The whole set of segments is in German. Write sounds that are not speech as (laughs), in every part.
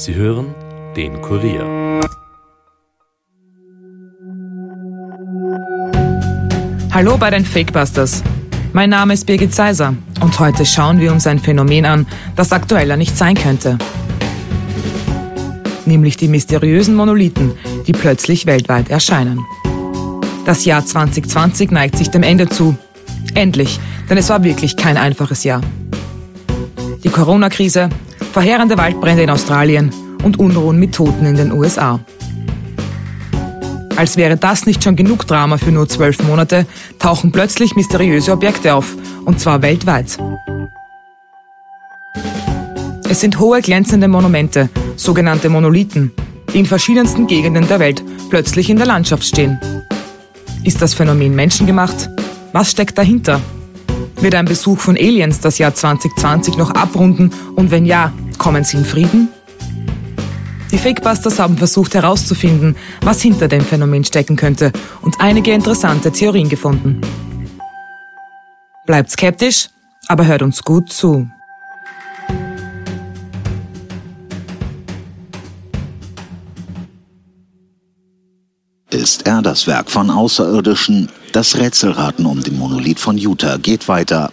Sie hören den Kurier. Hallo bei den Fakebusters. Mein Name ist Birgit Seiser und heute schauen wir uns ein Phänomen an, das aktueller nicht sein könnte. Nämlich die mysteriösen Monolithen, die plötzlich weltweit erscheinen. Das Jahr 2020 neigt sich dem Ende zu. Endlich, denn es war wirklich kein einfaches Jahr. Die Corona-Krise, verheerende Waldbrände in Australien und Unruhen mit Toten in den USA. Als wäre das nicht schon genug Drama für nur zwölf Monate, tauchen plötzlich mysteriöse Objekte auf, und zwar weltweit. Es sind hohe glänzende Monumente, sogenannte Monolithen, die in verschiedensten Gegenden der Welt plötzlich in der Landschaft stehen. Ist das Phänomen menschengemacht? Was steckt dahinter? Wird ein Besuch von Aliens das Jahr 2020 noch abrunden und wenn ja, kommen sie in Frieden? Die Fakebusters haben versucht herauszufinden, was hinter dem Phänomen stecken könnte und einige interessante Theorien gefunden. Bleibt skeptisch, aber hört uns gut zu. Ist er das Werk von Außerirdischen? Das Rätselraten um den Monolith von Utah geht weiter.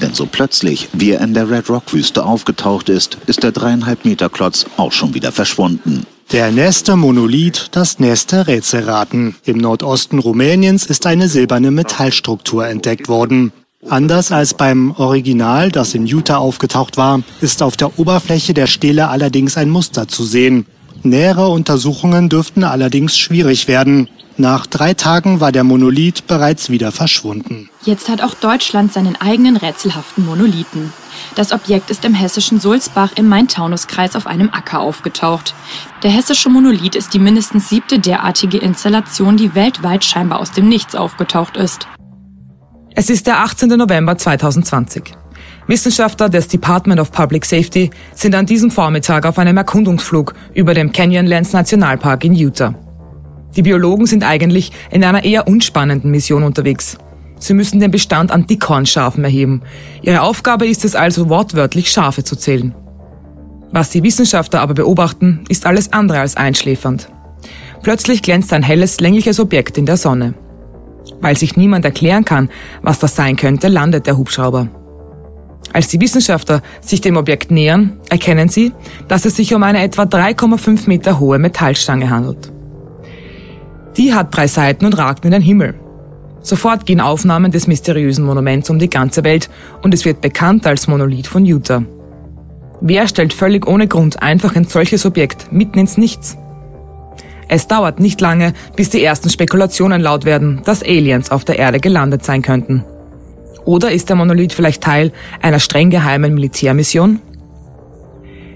Denn so plötzlich, wie er in der Red Rock-Wüste aufgetaucht ist, ist der dreieinhalb Meter Klotz auch schon wieder verschwunden. Der Neste Monolith, das Neste Rätselraten. Im Nordosten Rumäniens ist eine silberne Metallstruktur entdeckt worden. Anders als beim Original, das in Utah aufgetaucht war, ist auf der Oberfläche der Stele allerdings ein Muster zu sehen. Nähere Untersuchungen dürften allerdings schwierig werden. Nach drei Tagen war der Monolith bereits wieder verschwunden. Jetzt hat auch Deutschland seinen eigenen rätselhaften Monolithen. Das Objekt ist im hessischen Sulzbach im Main-Taunus-Kreis auf einem Acker aufgetaucht. Der hessische Monolith ist die mindestens siebte derartige Installation, die weltweit scheinbar aus dem Nichts aufgetaucht ist. Es ist der 18. November 2020. Wissenschaftler des Department of Public Safety sind an diesem Vormittag auf einem Erkundungsflug über dem Canyonlands Nationalpark in Utah. Die Biologen sind eigentlich in einer eher unspannenden Mission unterwegs. Sie müssen den Bestand an Dickhornschafen erheben. Ihre Aufgabe ist es also wortwörtlich Schafe zu zählen. Was die Wissenschaftler aber beobachten, ist alles andere als einschläfernd. Plötzlich glänzt ein helles, längliches Objekt in der Sonne. Weil sich niemand erklären kann, was das sein könnte, landet der Hubschrauber. Als die Wissenschaftler sich dem Objekt nähern, erkennen sie, dass es sich um eine etwa 3,5 Meter hohe Metallstange handelt. Die hat drei Seiten und ragt in den Himmel. Sofort gehen Aufnahmen des mysteriösen Monuments um die ganze Welt und es wird bekannt als Monolith von Utah. Wer stellt völlig ohne Grund einfach ein solches Objekt mitten ins Nichts? Es dauert nicht lange, bis die ersten Spekulationen laut werden, dass Aliens auf der Erde gelandet sein könnten. Oder ist der Monolith vielleicht Teil einer streng geheimen Militärmission?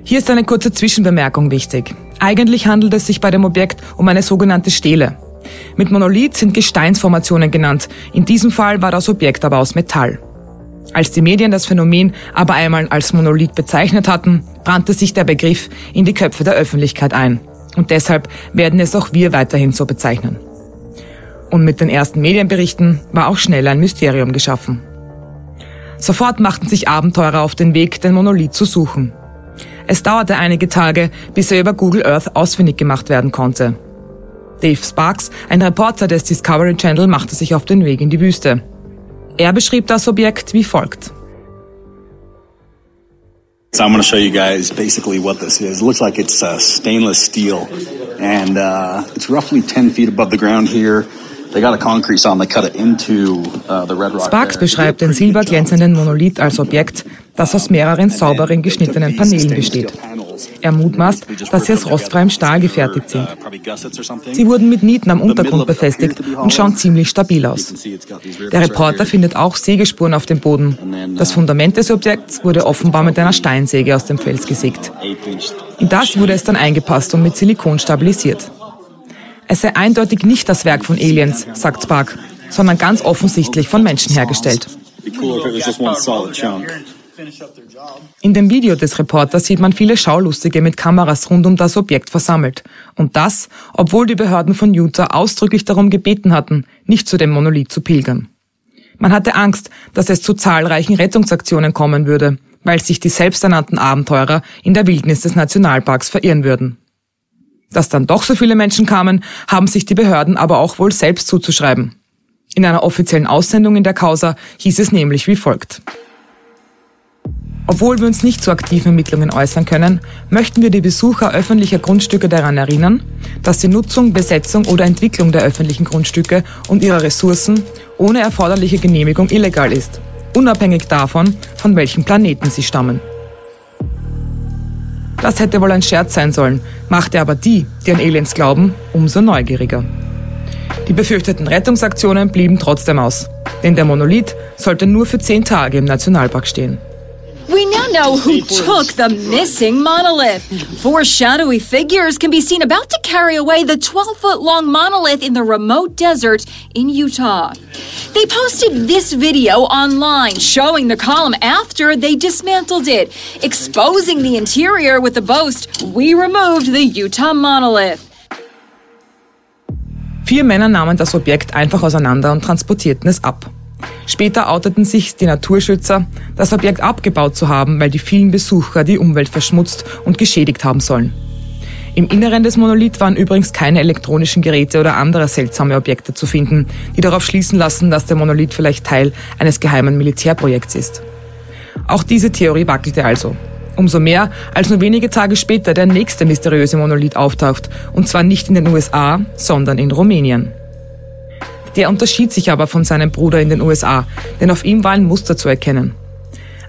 Hier ist eine kurze Zwischenbemerkung wichtig. Eigentlich handelt es sich bei dem Objekt um eine sogenannte Stele. Mit Monolith sind Gesteinsformationen genannt. In diesem Fall war das Objekt aber aus Metall. Als die Medien das Phänomen aber einmal als Monolith bezeichnet hatten, brannte sich der Begriff in die Köpfe der Öffentlichkeit ein. Und deshalb werden es auch wir weiterhin so bezeichnen. Und mit den ersten Medienberichten war auch schnell ein Mysterium geschaffen. Sofort machten sich Abenteurer auf den Weg, den Monolith zu suchen. Es dauerte einige Tage, bis er über Google Earth ausfindig gemacht werden konnte. Dave Sparks, ein Reporter des Discovery Channel, machte sich auf den Weg in die Wüste. Er beschrieb das Objekt wie folgt. So I'm going to show you guys basically what this is. It looks like it's uh, stainless steel, and uh, it's roughly 10 feet above the ground here. Uh, Sparks beschreibt den silberglänzenden Monolith als Objekt, das aus mehreren sauberen geschnittenen Paneelen besteht. Er mutmaßt, dass sie aus rostfreiem Stahl gefertigt sind. Sie wurden mit Nieten am Untergrund befestigt und schauen ziemlich stabil aus. Der Reporter findet auch Sägespuren auf dem Boden. Das Fundament des Objekts wurde offenbar mit einer Steinsäge aus dem Fels gesägt. In das wurde es dann eingepasst und mit Silikon stabilisiert. Es sei eindeutig nicht das Werk von Aliens, sagt Spark, sondern ganz offensichtlich von Menschen hergestellt. In dem Video des Reporters sieht man viele Schaulustige mit Kameras rund um das Objekt versammelt. Und das, obwohl die Behörden von Utah ausdrücklich darum gebeten hatten, nicht zu dem Monolith zu pilgern. Man hatte Angst, dass es zu zahlreichen Rettungsaktionen kommen würde, weil sich die selbsternannten Abenteurer in der Wildnis des Nationalparks verirren würden. Dass dann doch so viele Menschen kamen, haben sich die Behörden aber auch wohl selbst zuzuschreiben. In einer offiziellen Aussendung in der Causa hieß es nämlich wie folgt. Obwohl wir uns nicht zu aktiven Ermittlungen äußern können, möchten wir die Besucher öffentlicher Grundstücke daran erinnern, dass die Nutzung, Besetzung oder Entwicklung der öffentlichen Grundstücke und ihrer Ressourcen ohne erforderliche Genehmigung illegal ist, unabhängig davon, von welchem Planeten sie stammen. Das hätte wohl ein Scherz sein sollen, machte aber die, die an Aliens glauben, umso neugieriger. Die befürchteten Rettungsaktionen blieben trotzdem aus, denn der Monolith sollte nur für zehn Tage im Nationalpark stehen. We now know who took the missing monolith. Four shadowy figures can be seen about to carry away the 12 foot long monolith in the remote desert in Utah. They posted this video online showing the column after they dismantled it, exposing the interior with the boast, We removed the Utah monolith. Vier Männer nahmen das Objekt einfach auseinander und transportierten es ab. Später outeten sich die Naturschützer, das Objekt abgebaut zu haben, weil die vielen Besucher die Umwelt verschmutzt und geschädigt haben sollen. Im Inneren des Monolith waren übrigens keine elektronischen Geräte oder andere seltsame Objekte zu finden, die darauf schließen lassen, dass der Monolith vielleicht Teil eines geheimen Militärprojekts ist. Auch diese Theorie wackelte also. Umso mehr, als nur wenige Tage später der nächste mysteriöse Monolith auftaucht, und zwar nicht in den USA, sondern in Rumänien. Der unterschied sich aber von seinem Bruder in den USA, denn auf ihm war ein Muster zu erkennen.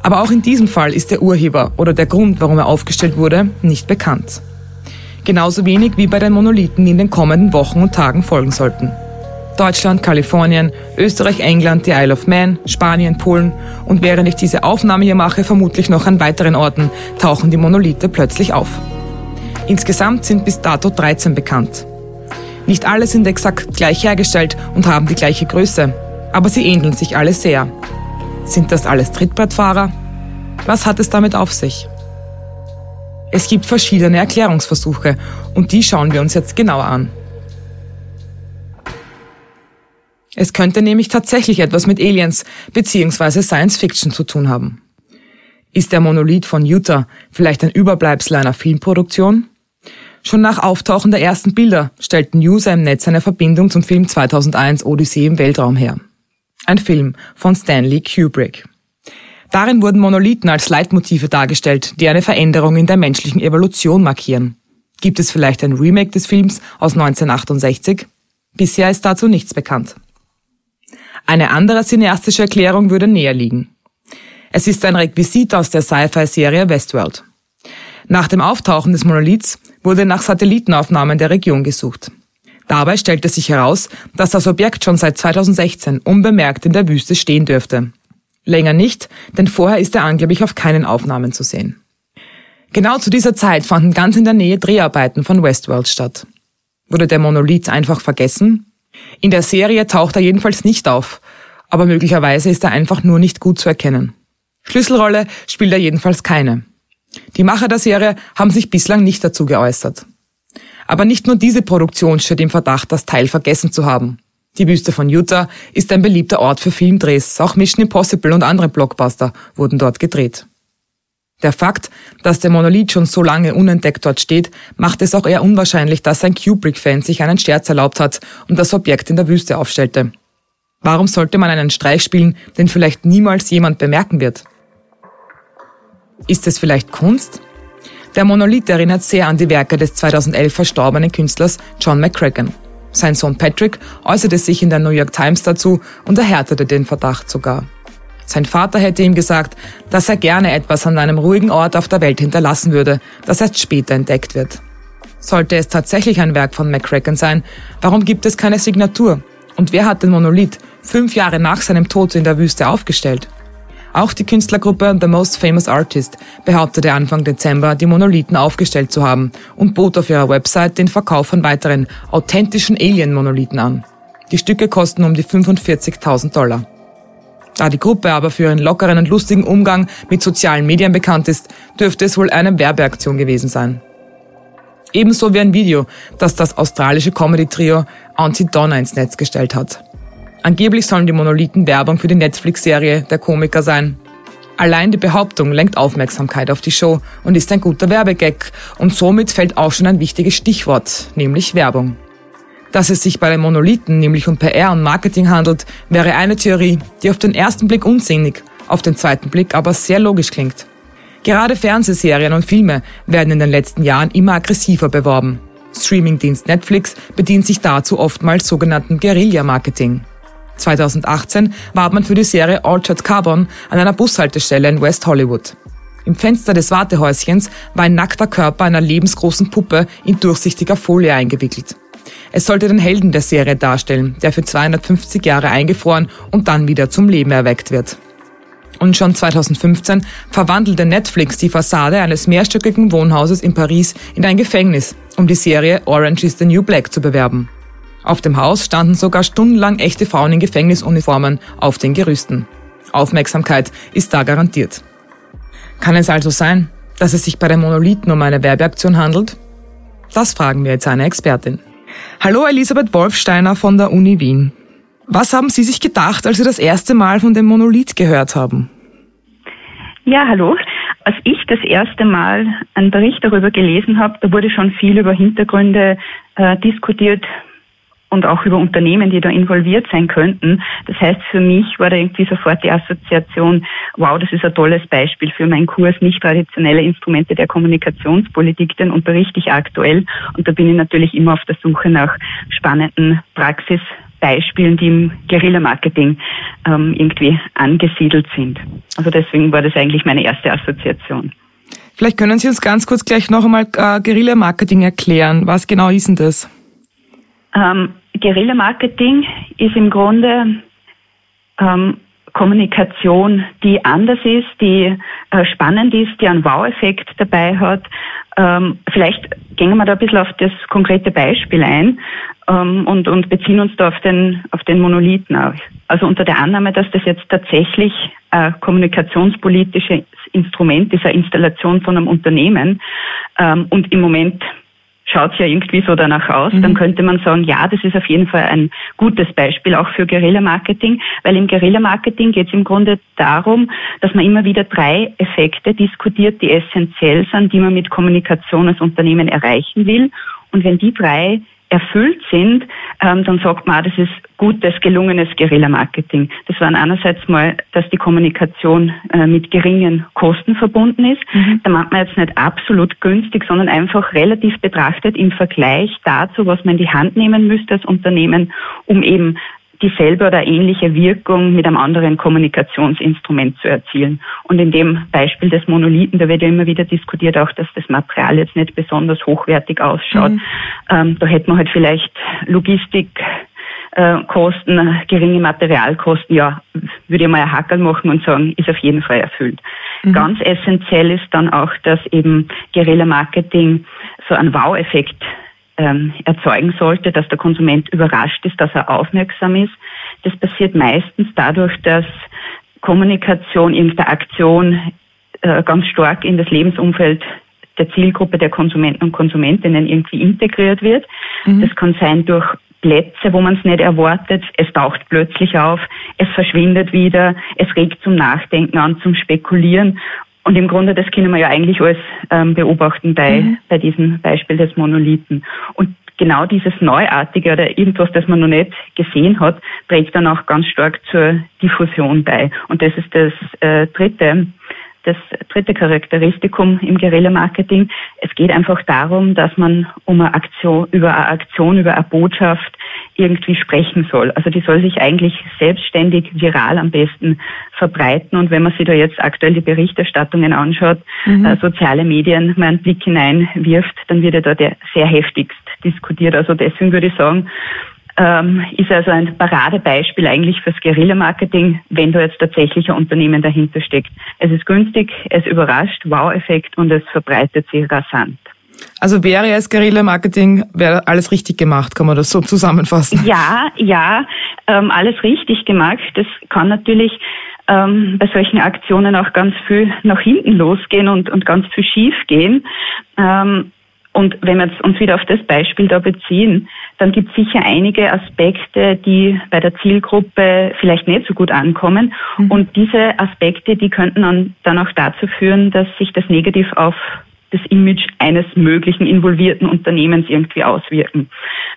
Aber auch in diesem Fall ist der Urheber oder der Grund, warum er aufgestellt wurde, nicht bekannt. Genauso wenig wie bei den Monolithen, die in den kommenden Wochen und Tagen folgen sollten. Deutschland, Kalifornien, Österreich, England, die Isle of Man, Spanien, Polen und während ich diese Aufnahme hier mache, vermutlich noch an weiteren Orten, tauchen die Monolithe plötzlich auf. Insgesamt sind bis dato 13 bekannt. Nicht alle sind exakt gleich hergestellt und haben die gleiche Größe, aber sie ähneln sich alle sehr. Sind das alles Trittbrettfahrer? Was hat es damit auf sich? Es gibt verschiedene Erklärungsversuche und die schauen wir uns jetzt genauer an. Es könnte nämlich tatsächlich etwas mit Aliens bzw. Science Fiction zu tun haben. Ist der Monolith von Utah vielleicht ein Überbleibsel einer Filmproduktion? Schon nach Auftauchen der ersten Bilder stellten User im Netz eine Verbindung zum Film 2001 Odyssee im Weltraum her. Ein Film von Stanley Kubrick. Darin wurden Monolithen als Leitmotive dargestellt, die eine Veränderung in der menschlichen Evolution markieren. Gibt es vielleicht ein Remake des Films aus 1968? Bisher ist dazu nichts bekannt. Eine andere cineastische Erklärung würde näher liegen. Es ist ein Requisit aus der Sci-Fi-Serie Westworld. Nach dem Auftauchen des Monoliths wurde nach Satellitenaufnahmen der Region gesucht. Dabei stellte sich heraus, dass das Objekt schon seit 2016 unbemerkt in der Wüste stehen dürfte. Länger nicht, denn vorher ist er angeblich auf keinen Aufnahmen zu sehen. Genau zu dieser Zeit fanden ganz in der Nähe Dreharbeiten von Westworld statt. Wurde der Monolith einfach vergessen? In der Serie taucht er jedenfalls nicht auf, aber möglicherweise ist er einfach nur nicht gut zu erkennen. Schlüsselrolle spielt er jedenfalls keine. Die Macher der Serie haben sich bislang nicht dazu geäußert. Aber nicht nur diese Produktion steht im Verdacht, das Teil vergessen zu haben. Die Wüste von Utah ist ein beliebter Ort für Filmdrehs. Auch Mission Impossible und andere Blockbuster wurden dort gedreht. Der Fakt, dass der Monolith schon so lange unentdeckt dort steht, macht es auch eher unwahrscheinlich, dass ein Kubrick-Fan sich einen Scherz erlaubt hat und das Objekt in der Wüste aufstellte. Warum sollte man einen Streich spielen, den vielleicht niemals jemand bemerken wird? Ist es vielleicht Kunst? Der Monolith erinnert sehr an die Werke des 2011 verstorbenen Künstlers John McCracken. Sein Sohn Patrick äußerte sich in der New York Times dazu und erhärtete den Verdacht sogar. Sein Vater hätte ihm gesagt, dass er gerne etwas an einem ruhigen Ort auf der Welt hinterlassen würde, das erst später entdeckt wird. Sollte es tatsächlich ein Werk von McCracken sein, warum gibt es keine Signatur? Und wer hat den Monolith fünf Jahre nach seinem Tod in der Wüste aufgestellt? Auch die Künstlergruppe The Most Famous Artist behauptete Anfang Dezember, die Monolithen aufgestellt zu haben und bot auf ihrer Website den Verkauf von weiteren authentischen Alien-Monolithen an. Die Stücke kosten um die 45.000 Dollar. Da die Gruppe aber für ihren lockeren und lustigen Umgang mit sozialen Medien bekannt ist, dürfte es wohl eine Werbeaktion gewesen sein. Ebenso wie ein Video, das das australische Comedy-Trio Anti-Donna ins Netz gestellt hat. Angeblich sollen die Monolithen Werbung für die Netflix-Serie Der Komiker sein. Allein die Behauptung lenkt Aufmerksamkeit auf die Show und ist ein guter Werbegag und somit fällt auch schon ein wichtiges Stichwort, nämlich Werbung. Dass es sich bei den Monolithen nämlich um PR und Marketing handelt, wäre eine Theorie, die auf den ersten Blick unsinnig, auf den zweiten Blick aber sehr logisch klingt. Gerade Fernsehserien und Filme werden in den letzten Jahren immer aggressiver beworben. Streamingdienst Netflix bedient sich dazu oftmals sogenannten Guerilla-Marketing. 2018 warb man für die Serie Altered Carbon an einer Bushaltestelle in West Hollywood. Im Fenster des Wartehäuschens war ein nackter Körper einer lebensgroßen Puppe in durchsichtiger Folie eingewickelt. Es sollte den Helden der Serie darstellen, der für 250 Jahre eingefroren und dann wieder zum Leben erweckt wird. Und schon 2015 verwandelte Netflix die Fassade eines mehrstöckigen Wohnhauses in Paris in ein Gefängnis, um die Serie Orange is the New Black zu bewerben. Auf dem Haus standen sogar stundenlang echte Frauen in Gefängnisuniformen auf den Gerüsten. Aufmerksamkeit ist da garantiert. Kann es also sein, dass es sich bei den Monolithen um eine Werbeaktion handelt? Das fragen wir jetzt eine Expertin. Hallo Elisabeth Wolfsteiner von der Uni Wien. Was haben Sie sich gedacht, als Sie das erste Mal von dem Monolith gehört haben? Ja, hallo. Als ich das erste Mal einen Bericht darüber gelesen habe, da wurde schon viel über Hintergründe äh, diskutiert, und auch über Unternehmen, die da involviert sein könnten. Das heißt, für mich war da irgendwie sofort die Assoziation, wow, das ist ein tolles Beispiel für meinen Kurs, nicht traditionelle Instrumente der Kommunikationspolitik, den unterrichte ich aktuell. Und da bin ich natürlich immer auf der Suche nach spannenden Praxisbeispielen, die im Guerilla-Marketing ähm, irgendwie angesiedelt sind. Also deswegen war das eigentlich meine erste Assoziation. Vielleicht können Sie uns ganz kurz gleich noch einmal äh, Guerilla-Marketing erklären. Was genau ist denn das? Ähm, Guerilla-Marketing ist im Grunde ähm, Kommunikation, die anders ist, die äh, spannend ist, die einen Wow-Effekt dabei hat. Ähm, vielleicht gehen wir da ein bisschen auf das konkrete Beispiel ein ähm, und, und beziehen uns da auf den, auf den Monolithen auf. Also unter der Annahme, dass das jetzt tatsächlich ein kommunikationspolitisches Instrument ist, eine Installation von einem Unternehmen ähm, und im Moment schaut ja irgendwie so danach aus, mhm. dann könnte man sagen, ja, das ist auf jeden Fall ein gutes Beispiel auch für Guerilla-Marketing, weil im Guerilla-Marketing geht es im Grunde darum, dass man immer wieder drei Effekte diskutiert, die essentiell sind, die man mit Kommunikation als Unternehmen erreichen will. Und wenn die drei erfüllt sind, ähm, dann sagt man, auch, das ist gutes, gelungenes Guerilla-Marketing. Das war einerseits mal, dass die Kommunikation äh, mit geringen Kosten verbunden ist. Mhm. Da macht man jetzt nicht absolut günstig, sondern einfach relativ betrachtet im Vergleich dazu, was man in die Hand nehmen müsste als Unternehmen, um eben dieselbe oder ähnliche Wirkung mit einem anderen Kommunikationsinstrument zu erzielen. Und in dem Beispiel des Monolithen, da wird ja immer wieder diskutiert auch, dass das Material jetzt nicht besonders hochwertig ausschaut. Mhm. Ähm, da hätte man halt vielleicht Logistik, äh, Kosten, geringe Materialkosten, ja, würde ich mal ein Hackerl machen und sagen, ist auf jeden Fall erfüllt. Mhm. Ganz essentiell ist dann auch, dass eben Guerilla-Marketing so einen Wow-Effekt ähm, erzeugen sollte, dass der Konsument überrascht ist, dass er aufmerksam ist. Das passiert meistens dadurch, dass Kommunikation, Interaktion äh, ganz stark in das Lebensumfeld der Zielgruppe der Konsumenten und Konsumentinnen irgendwie integriert wird. Mhm. Das kann sein durch Plätze, wo man es nicht erwartet. Es taucht plötzlich auf, es verschwindet wieder, es regt zum Nachdenken an, zum Spekulieren. Und im Grunde, das können wir ja eigentlich alles ähm, beobachten bei, mhm. bei diesem Beispiel des Monolithen. Und genau dieses Neuartige oder irgendwas, das man noch nicht gesehen hat, trägt dann auch ganz stark zur Diffusion bei. Und das ist das äh, dritte das dritte Charakteristikum im Guerilla-Marketing. Es geht einfach darum, dass man um eine Aktion, über eine Aktion, über eine Botschaft irgendwie sprechen soll. Also die soll sich eigentlich selbstständig viral am besten verbreiten. Und wenn man sich da jetzt aktuell die Berichterstattungen anschaut, mhm. äh, soziale Medien mal einen Blick hineinwirft, dann wird ja da sehr heftigst diskutiert. Also deswegen würde ich sagen, ähm, ist also ein Paradebeispiel eigentlich fürs Guerilla-Marketing, wenn da jetzt tatsächlich ein Unternehmen dahinter steckt. Es ist günstig, es überrascht, Wow-Effekt und es verbreitet sich rasant. Also wäre es Guerilla-Marketing, wäre alles richtig gemacht, kann man das so (laughs) zusammenfassen? Ja, ja, ähm, alles richtig gemacht. Das kann natürlich ähm, bei solchen Aktionen auch ganz viel nach hinten losgehen und, und ganz viel schief gehen. Ähm, Und wenn wir uns wieder auf das Beispiel da beziehen, dann gibt es sicher einige Aspekte, die bei der Zielgruppe vielleicht nicht so gut ankommen. Mhm. Und diese Aspekte, die könnten dann, auch dazu führen, dass sich das negativ auf das Image eines möglichen involvierten Unternehmens irgendwie auswirken.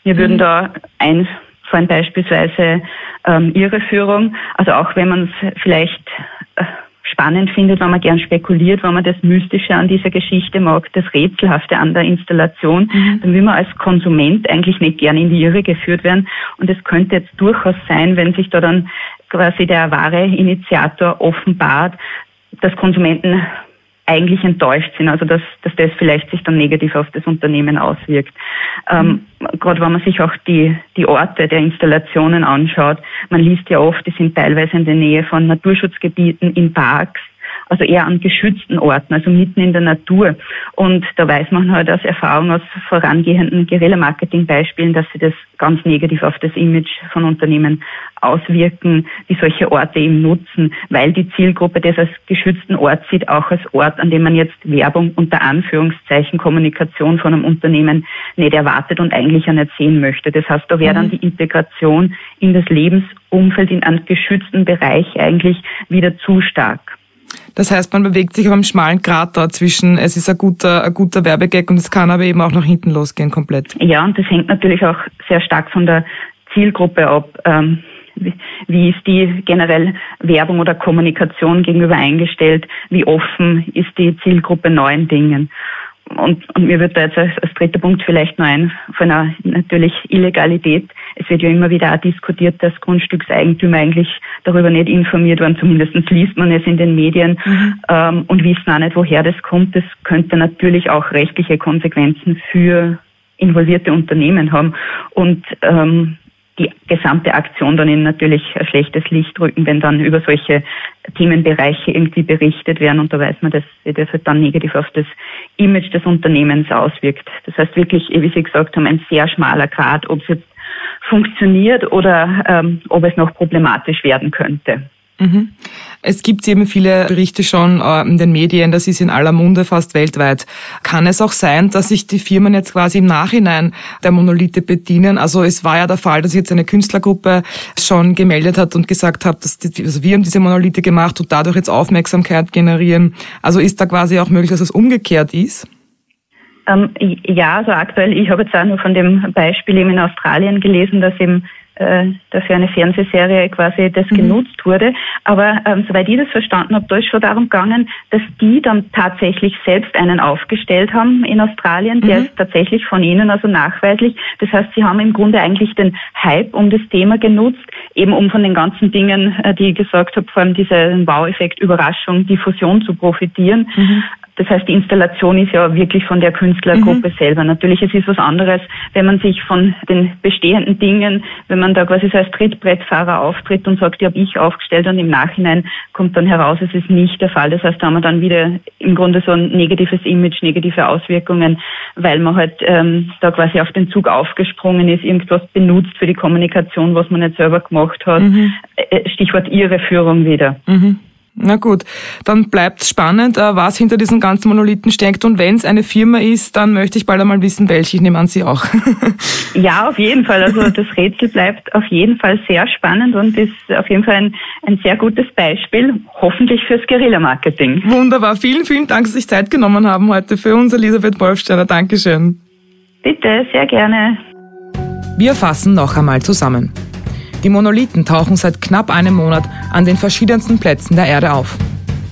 Wir mhm. würden da einfallen beispielsweise ähm, Irreführung, also auch wenn man es vielleicht spannend findet, wenn man gern spekuliert, wenn man das Mystische an dieser Geschichte mag, das Rätselhafte an der Installation, mhm. dann will man als Konsument eigentlich nicht gern in die Irre geführt werden. Und es könnte jetzt durchaus sein, wenn sich da dann quasi der wahre Initiator offenbart, dass Konsumenten eigentlich enttäuscht sind, also dass, dass das vielleicht sich dann negativ auf das Unternehmen auswirkt. Ähm, Gerade wenn man sich auch die, die Orte der Installationen anschaut, man liest ja oft, die sind teilweise in der Nähe von Naturschutzgebieten, in Parks, also eher an geschützten Orten, also mitten in der Natur. Und da weiß man halt aus Erfahrung aus vorangehenden Guerilla-Marketing-Beispielen, dass sie das ganz negativ auf das Image von Unternehmen auswirken, die solche Orte eben nutzen, weil die Zielgruppe das als geschützten Ort sieht, auch als Ort, an dem man jetzt Werbung unter Anführungszeichen Kommunikation von einem Unternehmen nicht erwartet und eigentlich ja nicht sehen möchte. Das heißt, da wäre dann mhm. die Integration in das Lebensumfeld, in einen geschützten Bereich eigentlich wieder zu stark. Das heißt, man bewegt sich auf einem schmalen Grat da zwischen, es ist ein guter, ein guter Werbegag und es kann aber eben auch nach hinten losgehen komplett. Ja, und das hängt natürlich auch sehr stark von der Zielgruppe ab. Ähm, wie ist die generell Werbung oder Kommunikation gegenüber eingestellt? Wie offen ist die Zielgruppe neuen Dingen? Und, und mir wird da jetzt als, als dritter Punkt vielleicht noch ein, von einer natürlich Illegalität. Es wird ja immer wieder auch diskutiert, dass Grundstückseigentümer eigentlich darüber nicht informiert waren. Zumindest liest man es in den Medien mhm. ähm, und wissen auch nicht, woher das kommt. Das könnte natürlich auch rechtliche Konsequenzen für involvierte Unternehmen haben. Und ähm, die gesamte Aktion dann in natürlich ein schlechtes Licht rücken, wenn dann über solche Themenbereiche irgendwie berichtet werden und da weiß man, dass sich das halt dann negativ auf das Image des Unternehmens auswirkt. Das heißt wirklich, wie Sie gesagt haben, ein sehr schmaler Grad, ob es jetzt funktioniert oder ähm, ob es noch problematisch werden könnte. Mhm. Es gibt eben viele Berichte schon äh, in den Medien, das ist in aller Munde fast weltweit. Kann es auch sein, dass sich die Firmen jetzt quasi im Nachhinein der Monolithe bedienen? Also es war ja der Fall, dass jetzt eine Künstlergruppe schon gemeldet hat und gesagt hat, dass die, also wir haben diese Monolithe gemacht und dadurch jetzt Aufmerksamkeit generieren. Also ist da quasi auch möglich, dass es umgekehrt ist? Ähm, ja, also aktuell, ich habe jetzt auch nur von dem Beispiel eben in Australien gelesen, dass eben äh, dafür eine Fernsehserie quasi das mhm. genutzt wurde. Aber ähm, soweit ich das verstanden habe, da ist schon darum gegangen, dass die dann tatsächlich selbst einen aufgestellt haben in Australien, der mhm. ist tatsächlich von ihnen, also nachweislich. Das heißt, sie haben im Grunde eigentlich den Hype um das Thema genutzt, eben um von den ganzen Dingen, äh, die ich gesagt habe, vor allem diesen Wow-Effekt, Überraschung, Diffusion zu profitieren. Mhm. Das heißt, die Installation ist ja wirklich von der Künstlergruppe mhm. selber. Natürlich, es ist was anderes, wenn man sich von den bestehenden Dingen, wenn man da quasi so als Trittbrettfahrer auftritt und sagt, die habe ich aufgestellt und im Nachhinein kommt dann heraus, es ist nicht der Fall. Das heißt, da haben wir dann wieder im Grunde so ein negatives Image, negative Auswirkungen, weil man halt ähm, da quasi auf den Zug aufgesprungen ist, irgendwas benutzt für die Kommunikation, was man nicht selber gemacht hat. Mhm. Äh, Stichwort Irreführung wieder. Mhm. Na gut, dann bleibt spannend, äh, was hinter diesen ganzen Monolithen steckt. Und wenn es eine Firma ist, dann möchte ich bald einmal wissen, welche. Ich nehme an, Sie auch. (laughs) ja, auf jeden Fall. Also das Rätsel bleibt auf jeden Fall sehr spannend und ist auf jeden Fall ein, ein sehr gutes Beispiel, hoffentlich fürs Guerilla-Marketing. Wunderbar. Vielen, vielen Dank, dass Sie sich Zeit genommen haben heute für uns, Elisabeth Wolfsteiner. Dankeschön. Bitte, sehr gerne. Wir fassen noch einmal zusammen. Die Monolithen tauchen seit knapp einem Monat an den verschiedensten Plätzen der Erde auf.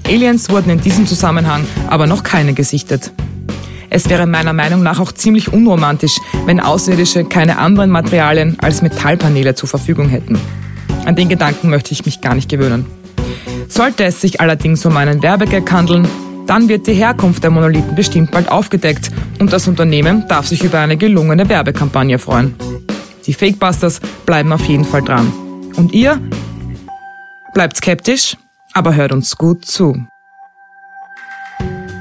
Aliens wurden in diesem Zusammenhang aber noch keine gesichtet. Es wäre meiner Meinung nach auch ziemlich unromantisch, wenn Außerirdische keine anderen Materialien als Metallpaneele zur Verfügung hätten. An den Gedanken möchte ich mich gar nicht gewöhnen. Sollte es sich allerdings um einen Werbegag handeln, dann wird die Herkunft der Monolithen bestimmt bald aufgedeckt und das Unternehmen darf sich über eine gelungene Werbekampagne freuen. Die Fakebusters bleiben auf jeden Fall dran. Und ihr? Bleibt skeptisch, aber hört uns gut zu.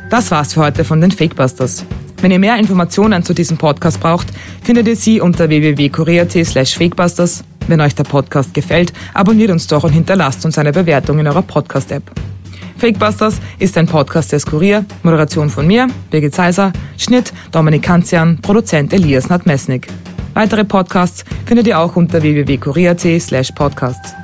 Das war's für heute von den Fakebusters. Wenn ihr mehr Informationen zu diesem Podcast braucht, findet ihr sie unter www.korea.t slash fakebusters. Wenn euch der Podcast gefällt, abonniert uns doch und hinterlasst uns eine Bewertung in eurer Podcast-App. Fakebusters ist ein Podcast des Kurier, Moderation von mir, Birgit Seiser, Schnitt Dominik Kanzian, Produzent Elias Nadmesnik. Weitere Podcasts findet ihr auch unter www.kurier.at slash podcasts.